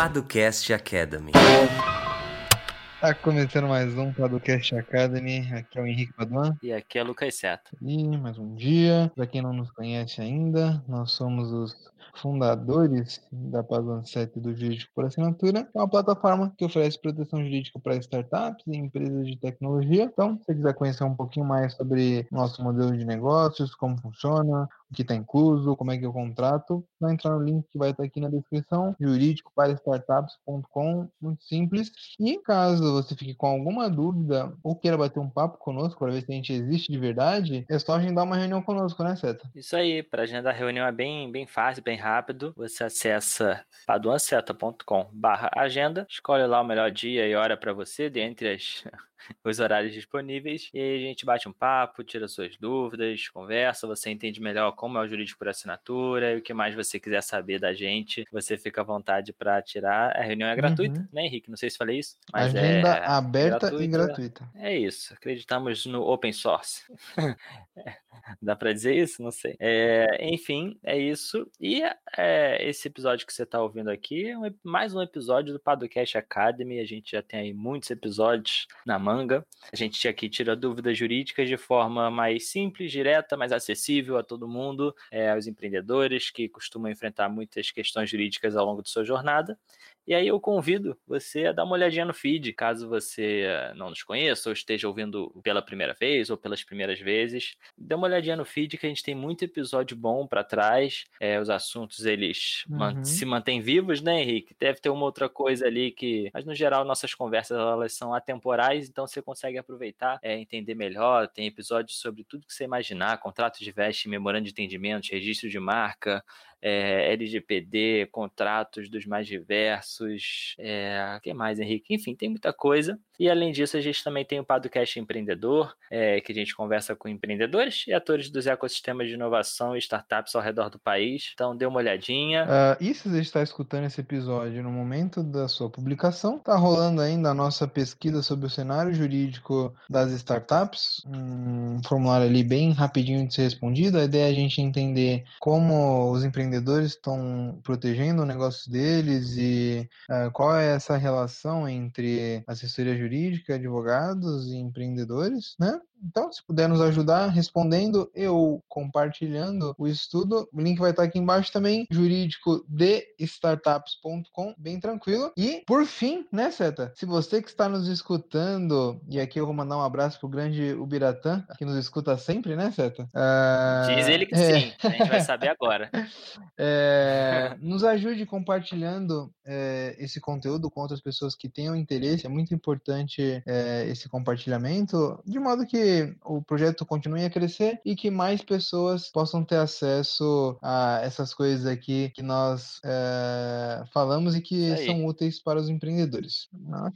Paducast Academy. Tá começando mais um Podcast Academy. Aqui é o Henrique Paduan. E aqui é Lucas Seto. E mais um dia. Para quem não nos conhece ainda, nós somos os fundadores da Paduan 7 do Jurídico por Assinatura. É uma plataforma que oferece proteção jurídica para startups e empresas de tecnologia. Então, se você quiser conhecer um pouquinho mais sobre nosso modelo de negócios, como funciona, o que está incluso, como é que é o contrato, vai entrar no link que vai estar aqui na descrição, jurídico para startups.com, muito simples. E caso você fique com alguma dúvida ou queira bater um papo conosco para ver se a gente existe de verdade, é só agendar uma reunião conosco, né, Seta? Isso aí, para agendar a reunião é bem, bem fácil, bem rápido. Você acessa paduanceta.com barra agenda, escolhe lá o melhor dia e hora para você, dentre as os horários disponíveis. E aí a gente bate um papo, tira suas dúvidas, conversa, você entende melhor como é o jurídico por assinatura e o que mais você quiser saber da gente, você fica à vontade para tirar. A reunião é gratuita, uhum. né, Henrique? Não sei se falei isso, mas Agenda é aberta gratuita. e gratuita. É isso. Acreditamos no open source. Dá para dizer isso? Não sei. É, enfim, é isso. E é, esse episódio que você está ouvindo aqui é um, mais um episódio do Padocast Academy. A gente já tem aí muitos episódios na manga. A gente aqui tira dúvidas jurídicas de forma mais simples, direta, mais acessível a todo mundo, é, aos empreendedores que costumam enfrentar muitas questões jurídicas ao longo de sua jornada. E aí eu convido você a dar uma olhadinha no feed, caso você eh, não nos conheça ou esteja ouvindo pela primeira vez ou pelas primeiras vezes. Dê uma olhadinha no feed que a gente tem muito episódio bom para trás. É, os assuntos eles uhum. se mantêm vivos, né, Henrique? Deve ter uma outra coisa ali que, mas no geral nossas conversas elas são atemporais, então você consegue aproveitar, é, entender melhor. Tem episódios sobre tudo que você imaginar, contrato de veste, memorando de entendimento, registro de marca, é, LGPD, contratos dos mais diversos, é, que mais, Henrique? Enfim, tem muita coisa. E além disso, a gente também tem o Podcast Empreendedor, é, que a gente conversa com empreendedores e atores dos ecossistemas de inovação e startups ao redor do país. Então, dê uma olhadinha. Uh, e se você está escutando esse episódio no momento da sua publicação, está rolando ainda a nossa pesquisa sobre o cenário jurídico das startups, um formulário ali bem rapidinho de ser respondido. A ideia é a gente entender como os empreendedores empreendedores estão protegendo o negócio deles e uh, qual é essa relação entre assessoria jurídica, advogados e empreendedores, né? Então, se puder nos ajudar respondendo ou compartilhando o estudo, o link vai estar aqui embaixo também, jurídico de startups.com, bem tranquilo. E, por fim, né, Seta? Se você que está nos escutando, e aqui eu vou mandar um abraço pro grande Ubiratã, que nos escuta sempre, né, Seta? Uh... Diz ele que é... sim, a gente vai saber agora. É... nos ajude compartilhando é, esse conteúdo com outras pessoas que tenham interesse, é muito importante é, esse compartilhamento, de modo que o projeto continue a crescer e que mais pessoas possam ter acesso a essas coisas aqui que nós é, falamos e que são úteis para os empreendedores.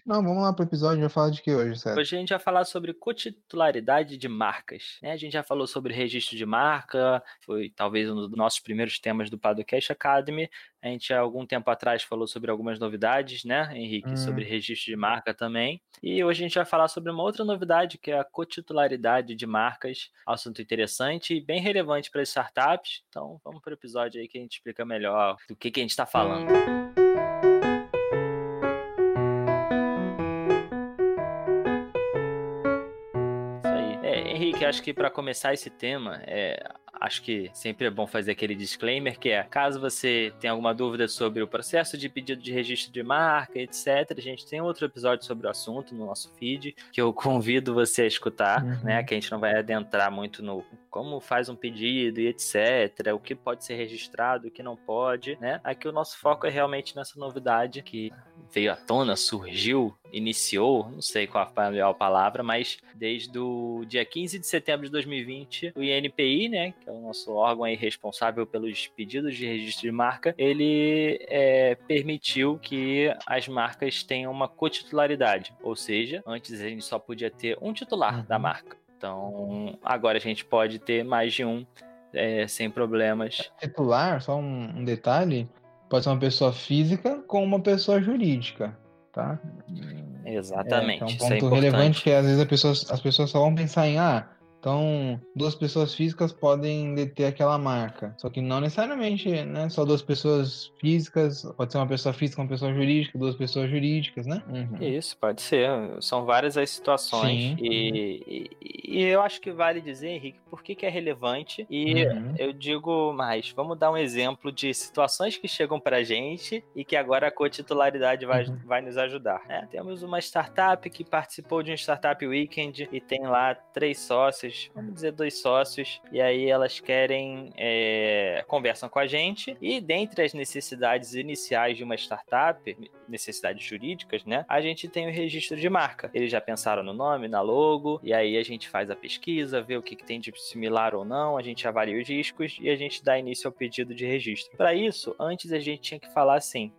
Não, vamos lá para o episódio, vai falar de que hoje, certo? Hoje a gente vai falar sobre cotitularidade de marcas. Né? A gente já falou sobre registro de marca, foi talvez um dos nossos primeiros temas do Padocast Academy. A gente há algum tempo atrás falou sobre algumas novidades, né, Henrique, hum. sobre registro de marca também. E hoje a gente vai falar sobre uma outra novidade, que é a cotitularidade de marcas. Assunto interessante e bem relevante para as startups. Então, vamos para o episódio aí que a gente explica melhor do que, que a gente está falando. Isso Henrique, acho que para começar esse tema, é, acho que sempre é bom fazer aquele disclaimer que é, caso você tenha alguma dúvida sobre o processo de pedido de registro de marca, etc, a gente tem outro episódio sobre o assunto no nosso feed, que eu convido você a escutar, uhum. né, que a gente não vai adentrar muito no como faz um pedido e etc, o que pode ser registrado, o que não pode, né? Aqui o nosso foco é realmente nessa novidade que veio à tona, surgiu, iniciou, não sei qual a melhor palavra, mas desde o dia 15 de setembro de 2020, o INPI, né, que é o nosso órgão aí responsável pelos pedidos de registro de marca, ele é, permitiu que as marcas tenham uma cotitularidade, ou seja, antes a gente só podia ter um titular uhum. da marca. Então, agora a gente pode ter mais de um é, sem problemas. Titular, só um, um detalhe, pode ser uma pessoa física com uma pessoa jurídica, tá? Exatamente. É, é um ponto é relevante que às vezes pessoa, as pessoas só vão pensar em ah, Então, duas pessoas físicas podem deter aquela marca. Só que não necessariamente, né? Só duas pessoas físicas, pode ser uma pessoa física, uma pessoa jurídica, duas pessoas jurídicas, né? Uhum. Isso, pode ser. São várias as situações. E, e, e, eu acho que vale dizer, Henrique, por que, que é relevante. E uhum. eu digo mais, vamos dar um exemplo de situações que chegam pra gente e que agora a cotitularidade vai, uhum. vai nos ajudar. É, temos uma startup que participou de um Startup Weekend e tem lá três sócios, vamos dizer dois sócios, e aí elas querem, é, conversam com a gente e dentre as necessidades iniciais de uma startup, necessidades jurídicas, né, a gente tem o registro de marca. Eles já pensaram no nome, na logo, e aí a gente faz a pesquisa, vê o que, que tem de similar ou não, a gente avalia os riscos e a gente dá início ao pedido de registro. Para isso, antes a gente tinha que falar assim: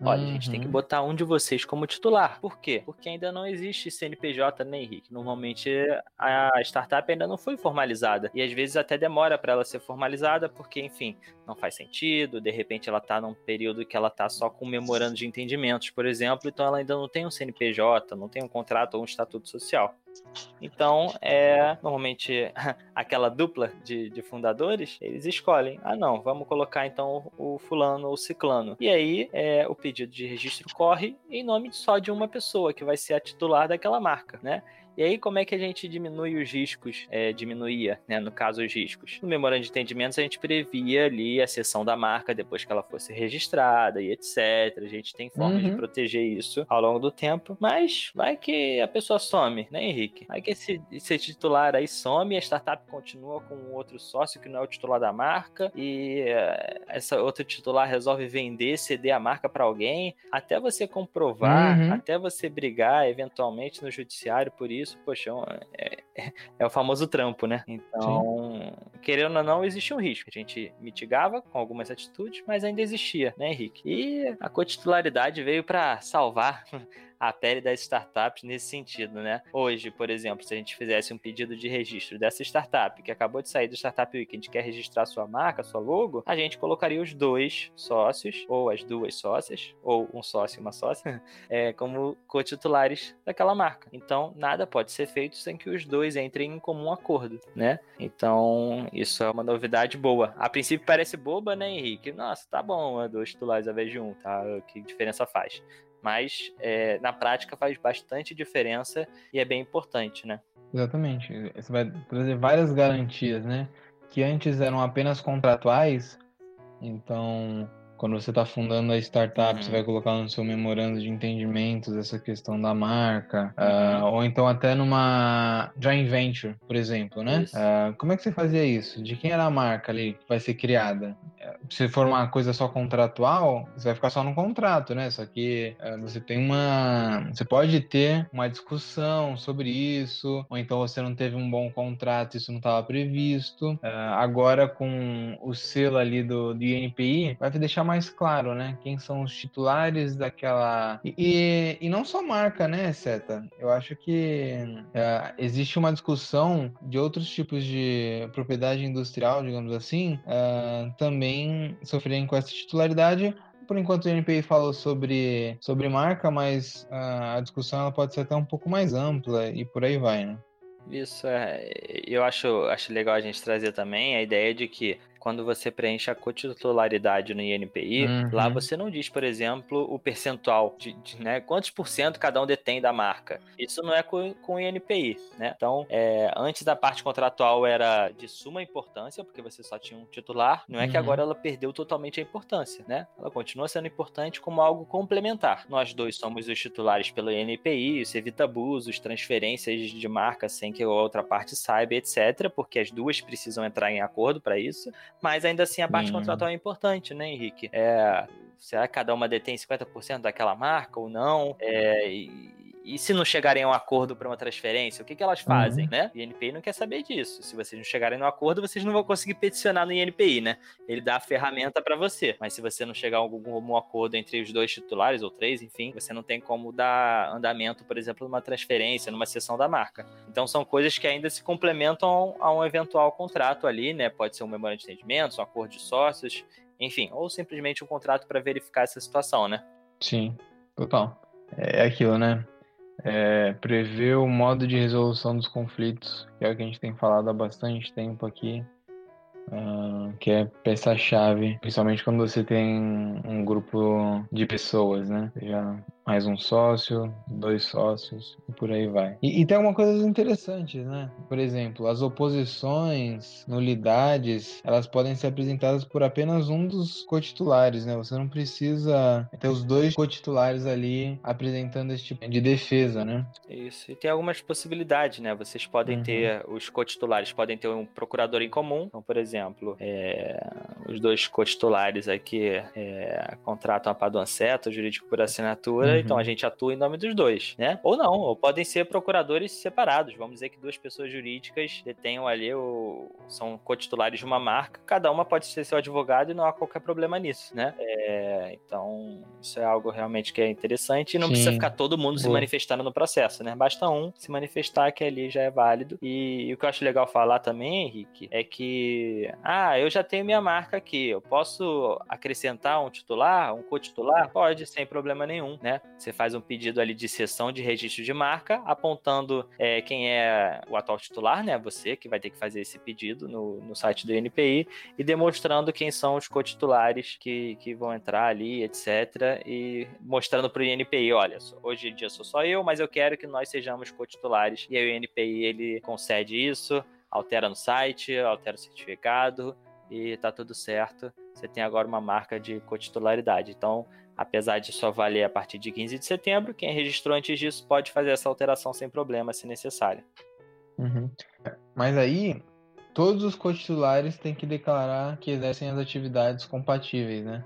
Olha, uhum. a gente tem que uhum. botar um de vocês como titular. Por quê? Porque ainda não existe CNPJ, né, Henrique? Normalmente a startup ainda não foi formalizada. E às vezes até demora para ela ser formalizada, porque, enfim, não faz sentido. De repente ela está num período que ela está só com memorando de entendimentos, por exemplo, então ela ainda não tem um CNPJ, não tem um contrato ou um estatuto social. Então, é normalmente aquela dupla de, de, fundadores, eles escolhem, ah não, vamos colocar então o fulano ou ciclano. E aí é, o pedido de registro corre em nome só de uma pessoa, que vai ser a titular daquela marca, né? E aí, como é que a gente diminui os riscos? É, diminuía, né, no caso, os riscos. No memorando de entendimentos, a gente previa ali a cessão da marca depois que ela fosse registrada e etc. A gente tem formas uhum. de proteger isso ao longo do tempo. Mas vai que a pessoa some, né, Henrique? Vai que esse, esse titular aí some, a startup continua com outro sócio que não é o titular da marca e uh, essa outra titular resolve vender, ceder a marca para alguém. Até você comprovar, uhum. até você brigar eventualmente no judiciário por isso isso, poxa, é, é, é o famoso trampo, né? Então, Sim. querendo ou não, existia um risco. A gente mitigava com algumas atitudes, mas ainda existia, né, Henrique? E a cotitularidade veio para salvar a pele das startups nesse sentido, né? Hoje, por exemplo, se a gente fizesse um pedido de registro dessa startup que acabou de sair do Startup Week, a gente quer registrar sua marca, sua logo, a gente colocaria os dois sócios, ou as duas sócias, ou um sócio e uma sócia, é, como cotitulares daquela marca. Então, nada pode ser feito sem que os dois entrem em comum acordo, né? Então, isso é uma novidade boa. A princípio parece boba, né, Henrique? Nossa, tá bom, dois titulares ao invés de um, tá? Que diferença faz? Mas é, na prática faz bastante diferença e é bem importante, né? Exatamente. Você vai trazer várias garantias, né? Que antes eram apenas contratuais, então quando você está fundando a startup, uhum. você vai colocar no seu memorando de entendimentos essa questão da marca, uhum. uh, ou então até numa joint venture, por exemplo, né? Uh, como é que você fazia isso? De quem era a marca ali que vai ser criada? Se for uma coisa só contratual, você vai ficar só no contrato, né? Só que uh, você tem uma, você pode ter uma discussão sobre isso, ou então você não teve um bom contrato, isso não estava previsto. agora com o selo ali do, do INPI, vai deixar mais claro, né? Quem são os titulares daquela. E, e, e não só marca, né, Seta? Eu acho que é, existe uma discussão de outros tipos de propriedade industrial, digamos assim, também sofrerem com essa titularidade por enquanto o NPI falou sobre, sobre marca, mas uh, a discussão ela pode ser até um pouco mais ampla e por aí vai, né? Isso é. Eu acho, acho legal a gente trazer também a ideia de que quando você preenche a cotitularidade no INPI, uhum. lá você não diz, por exemplo, o percentual de, de, né, quantos por cento cada um detém da marca. Isso não é com, com o INPI, né? Então, é, antes da parte contratual era de suma importância, porque você só tinha um titular, não é uhum. que agora ela perdeu totalmente a importância, né? Ela continua sendo importante como algo complementar. Nós dois somos os titulares pelo INPI, isso evita abusos, transferências de marca sem que a outra parte saiba, etc., porque as duas precisam entrar em acordo para isso. Mas ainda assim a parte contratual é importante, né, Henrique? É, será que cada uma detém 50% daquela marca ou não? É, e, e se não chegarem a um acordo para uma transferência, o que, que elas fazem, uhum. né? O INPI não quer saber disso. Se vocês não chegarem no acordo, vocês não vão conseguir peticionar no INPI, né? Ele dá a ferramenta para você. Mas se você não chegar a algum, algum acordo entre os dois titulares, ou três, enfim, você não tem como dar andamento, por exemplo, numa transferência, numa sessão da marca. Então são coisas que ainda se complementam a um eventual contrato ali, né? Pode ser um memorando de entendimento, um acordo de sócios, enfim, ou simplesmente um contrato para verificar essa situação, né? Sim, total. É aquilo, né? É, prever o modo de resolução dos conflitos, que é o que a gente tem falado há bastante tempo aqui, uh, que é peça-chave, principalmente quando você tem um grupo de pessoas, né? Mais um sócio, dois sócios e por aí vai. E, e tem algumas coisas interessantes, né? Por exemplo, as oposições, nulidades, elas podem ser apresentadas por apenas um dos cotitulares, né? Você não precisa ter os dois cotitulares ali apresentando esse tipo de defesa, né? Isso. E tem algumas possibilidades, né? Vocês podem uhum. ter, os cotitulares podem ter um procurador em comum. Então, por exemplo, é, os dois cotitulares aqui é, contratam a Paduanceto, jurídico por assinatura, então a uhum. gente atua em nome dos dois, né? Ou não, ou podem ser procuradores separados. Vamos dizer que duas pessoas jurídicas detenham ali o são cotitulares de uma marca, cada uma pode ser seu advogado e não há qualquer problema nisso, né? É, então, isso é algo realmente que é interessante e não Sim. precisa ficar todo mundo Boa. se manifestando no processo, né? Basta um se manifestar que ali já é válido. E, e o que eu acho legal falar também, Henrique, é que, ah, eu já tenho minha marca aqui, eu posso acrescentar um titular, um cotitular? Pode, sem problema nenhum, né? Você faz um pedido ali de sessão de registro de marca, apontando é, quem é o atual titular, né? Você que vai ter que fazer esse pedido no, no site do INPI e demonstrando quem são os cotitulares que, que vão entrar ali, etc. E mostrando para o INPI, olha, hoje em dia sou só eu, mas eu quero que nós sejamos cotitulares. E aí o INPI ele concede isso, altera no site, altera o certificado e tá tudo certo. Você tem agora uma marca de cotitularidade. Então, Apesar de só valer a partir de 15 de setembro, quem registrou antes disso pode fazer essa alteração sem problema, se necessário. Uhum. Mas aí, todos os cotitulares têm que declarar que exercem as atividades compatíveis, né?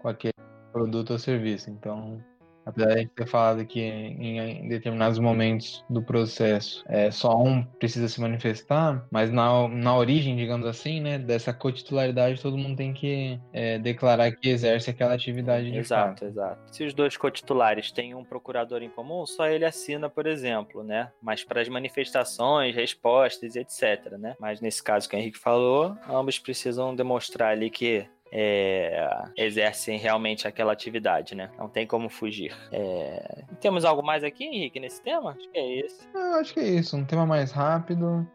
Com aquele produto ou serviço. Então, Apesar de ter falado que em, em, determinados momentos do processo é, só um precisa se manifestar, mas na, na origem, digamos assim, né, dessa cotitularidade, todo mundo tem que é, declarar que exerce aquela atividade de Exato, fato. exato. Se os dois cotitulares têm um procurador em comum, só ele assina, por exemplo, né? Mas para as manifestações, respostas, etc, né? Mas nesse caso que o Henrique falou, ambos precisam demonstrar ali que é, exercem realmente aquela atividade, né? Não tem como fugir. É... Temos algo mais aqui, Henrique, nesse tema? Acho que é. Eu acho que é isso. Um tema mais rápido.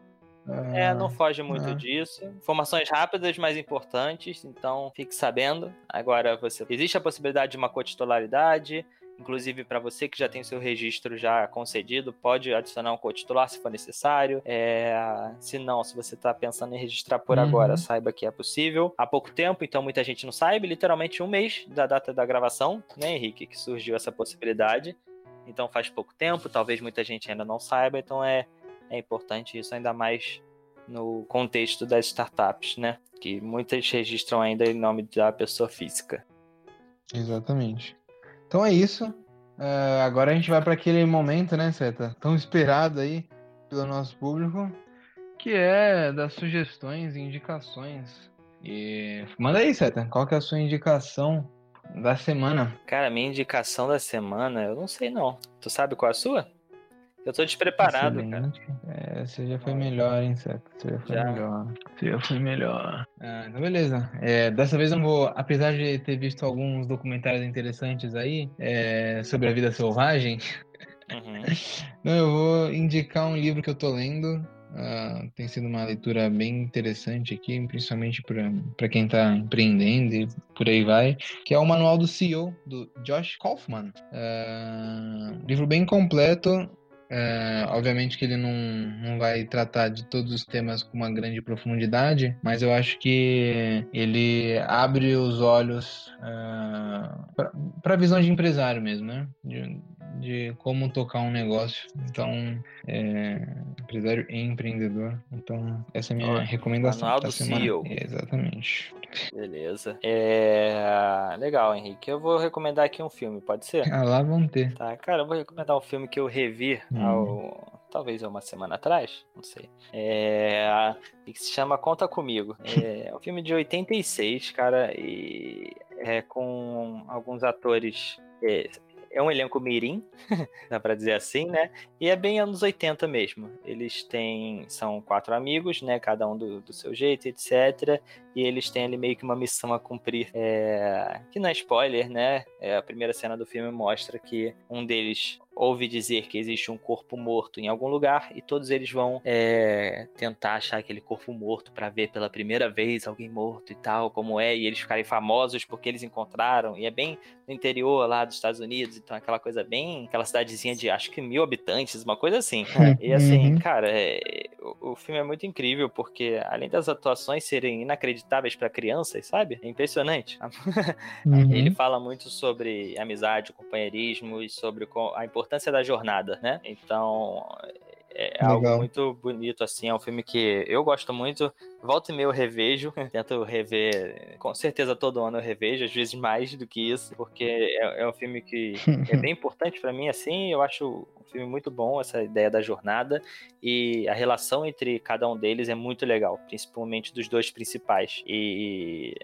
É, é não foge muito é. disso. Informações rápidas, mas importantes, então fique sabendo. Agora, você existe a possibilidade de uma cotitularidade, Inclusive, para você que já tem seu registro já concedido, pode adicionar um co-titular se for necessário. É, se não, se você está pensando em registrar por uhum. agora, saiba que é possível. Há pouco tempo, então muita gente não sabe, literalmente um mês da data da gravação, né, Henrique, que surgiu essa possibilidade. Então faz pouco tempo, talvez muita gente ainda não saiba, então é, é importante isso ainda mais no contexto das startups, né? Que muitas registram ainda em nome da pessoa física. Exatamente. Então é isso. Uh, agora a gente vai para aquele momento, né, Seta? Tão esperado aí pelo nosso público, que é das sugestões e indicações. E manda aí, Seta, qual que é a sua indicação da semana? Cara, minha indicação da semana, eu não sei não. Tu sabe qual é a sua? Eu tô despreparado, Excelente. cara. É, você já foi melhor, hein, Seto? Você já foi já. melhor. Você já foi melhor. Ah, então beleza. É, dessa vez eu vou, apesar de ter visto alguns documentários interessantes aí é, sobre a vida selvagem, uhum. não, eu vou indicar um livro que eu tô lendo. Uh, tem sido uma leitura bem interessante aqui, principalmente para quem está empreendendo e por aí vai, que é o Manual do CEO, do Josh Kaufman. Uh, livro bem completo, é, obviamente que ele não, não vai tratar de todos os temas com uma grande profundidade, mas eu acho que ele abre os olhos uh, é, para a visão de empresário mesmo, né? De, de como tocar um negócio. Então, é, empresário e empreendedor. Então, essa é a minha Olha, recomendação. Manual do. CEO. exatamente. Beleza. É... Legal, Henrique. Eu vou recomendar aqui um filme, pode ser? Ah, lá vão ter. Tá, cara, eu vou recomendar um filme que eu revi hum. ao... talvez uma semana atrás, não sei. É... que se chama Conta Comigo. É um filme de 86, cara, e é com alguns atores é, é um elenco mirim, dá pra dizer assim, né? E é bem anos 80 mesmo. Eles têm. São quatro amigos, né? Cada um do, do seu jeito, etc. E eles têm ali meio que uma missão a cumprir. É... Que não é spoiler, né? É, a primeira cena do filme mostra que um deles ouve dizer que existe um corpo morto em algum lugar e todos eles vão é, tentar achar aquele corpo morto para ver pela primeira vez alguém morto e tal, como é, e eles ficarem famosos porque eles encontraram. E é bem no interior lá dos Estados Unidos, então aquela coisa bem. aquela cidadezinha de acho que mil habitantes, uma coisa assim. E assim, uhum. cara, é, o, o, filme é muito incrível porque além das atuações serem inacreditáveis para crianças, sabe? É impressionante. Uhum. Ele fala muito sobre amizade, companheirismo e sobre a importância da jornada, né? Então, é Legal. algo muito bonito, assim. É um filme que eu gosto muito. Volta e meia eu revejo. Tento rever. Com certeza todo ano eu revejo, às vezes mais do que isso, porque é, é um filme que é bem importante para mim, assim. Eu acho um filme muito bom, essa ideia da jornada. E a relação entre cada um deles é muito legal, principalmente dos dois principais. E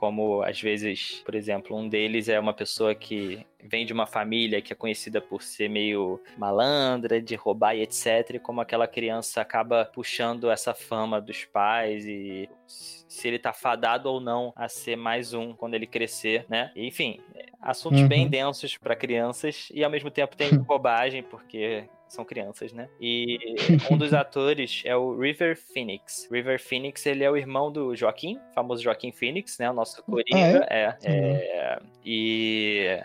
como às vezes, por exemplo, um deles é uma pessoa que vem de uma família que é conhecida por ser meio malandra, de roubar e etc, e como aquela criança acaba puxando essa fama dos pais e se ele tá fadado ou não a ser mais um quando ele crescer, né? Enfim, assuntos uhum. bem densos para crianças e ao mesmo tempo tem bobagem porque são crianças, né? E um dos atores é o River Phoenix. River Phoenix, ele é o irmão do Joaquim, famoso Joaquim Phoenix, né? O nosso Coringa. Ah, é? É, é, e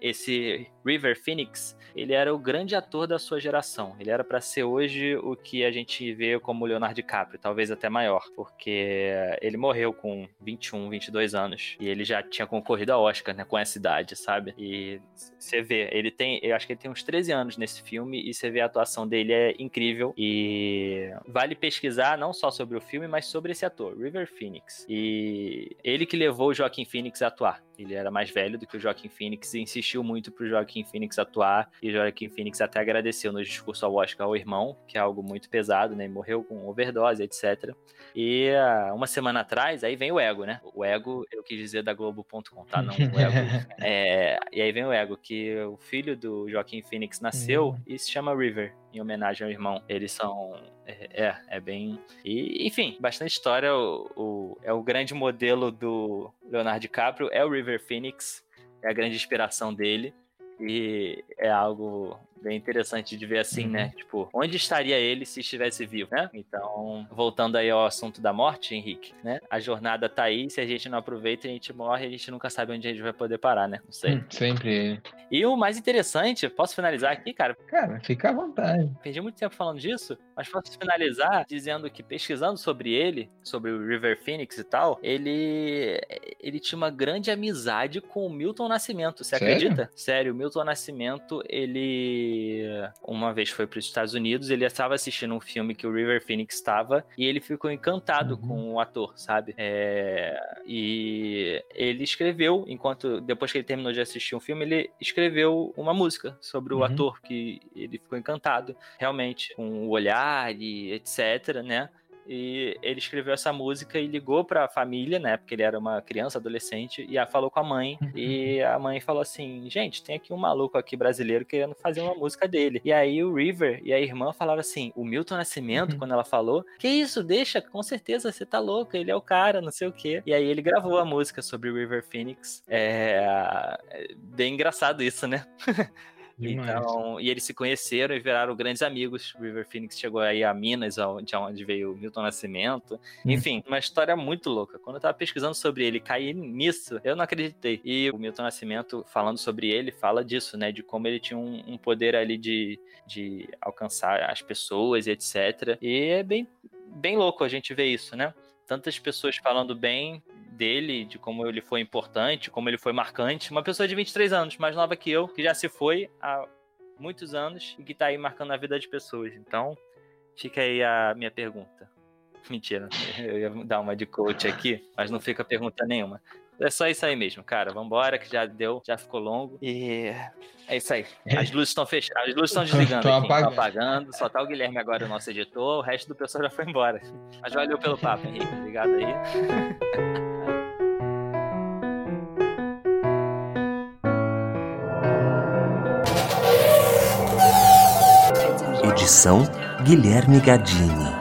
esse River Phoenix, ele era o grande ator da sua geração. Ele era para ser hoje o que a gente vê como Leonardo DiCaprio, talvez até maior, porque ele morreu com 21, 22 anos e ele já tinha concorrido a Oscar, né, com essa idade, sabe? E você vê, ele tem, eu acho que ele tem uns 13 anos nesse filme e você vê a atuação dele é incrível e vale pesquisar não só sobre o filme, mas sobre esse ator, River Phoenix. E ele que levou o Joaquim Phoenix a atuar. Ele era mais velho do que o Joaquim Phoenix e insistiu muito pro Joaquim Phoenix atuar. E Joaquim Phoenix até agradeceu no discurso ao Oscar ao irmão, que é algo muito pesado, né? morreu com overdose, etc. E uh, uma semana atrás, aí vem o Ego, né? O Ego, eu quis dizer da Globo.com, tá? Não, o Ego. é, e aí vem o Ego, que o filho do Joaquim Phoenix nasceu uhum. e se chama River, em homenagem ao irmão. Eles são. É, é, é bem. E, enfim, bastante história. O, o, é o grande modelo do Leonardo DiCaprio, é o River Phoenix, é a grande inspiração dele. E é algo bem interessante de ver assim, né? uhum. né? Tipo, onde estaria ele se estivesse vivo, né? Então, voltando aí ao assunto da morte, Henrique, né? A jornada tá aí, se a gente não aproveita, a gente morre, a gente nunca sabe onde a gente vai poder parar, né? Não sei. Hum, sempre ele. E o mais interessante, posso finalizar aqui, cara? Cara, fica à vontade. Perdi muito tempo falando disso, mas posso finalizar dizendo que pesquisando sobre ele, sobre o River Phoenix e tal, ele ele tinha uma grande amizade com o Milton Nascimento, você Sério? acredita? Sério, o Milton Nascimento, ele uma vez foi para os Estados Unidos, ele estava assistindo um filme que o River Phoenix estava e ele ficou encantado uhum. com o ator, sabe? É, e ele escreveu, enquanto depois que ele terminou de assistir um filme, ele escreveu uma música sobre o uhum. ator que ele ficou encantado, realmente, com o olhar e etc, né? E ele escreveu essa música e ligou para a família, né? Porque ele era uma criança, adolescente, e falou com a mãe. e a mãe falou assim: gente, tem aqui um maluco aqui brasileiro querendo fazer uma música dele. E aí o River e a irmã falaram assim: o Milton Nascimento, uhum. quando ela falou, que isso, deixa, com certeza você tá louco, ele é o cara, não sei o quê. E aí ele gravou a música sobre o River Phoenix. É, é bem engraçado isso, né? Então, e eles se conheceram e viraram grandes amigos. River Phoenix chegou aí a Minas, de onde veio o Milton Nascimento. Hum. Enfim, uma história muito louca. Quando eu tava pesquisando sobre ele, caí nisso, eu não acreditei. E o Milton Nascimento, falando sobre ele, fala disso, né? De como ele tinha um, um poder ali de, de alcançar as pessoas e etc. E é bem, bem louco a gente ver isso, né? Tantas pessoas falando bem dele, de como ele foi importante, como ele foi marcante. Uma pessoa de 23 anos, mais nova que eu, que já se foi há muitos anos e que tá aí marcando a vida de pessoas. Então, fica aí a minha pergunta. Mentira, eu ia dar uma de coach aqui, mas não fica pergunta nenhuma. É só isso aí mesmo, cara. Vambora, que já deu, já ficou longo. E é isso aí. É. As luzes estão fechadas, as luzes estão desligando. Estão apagando. apagando. Só tá o Guilherme agora, o nosso editor. O resto do pessoal já foi embora. Mas valeu pelo papo, Henrique. Obrigado aí. Edição Guilherme Gadini.